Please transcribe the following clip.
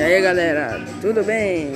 E aí galera, tudo bem?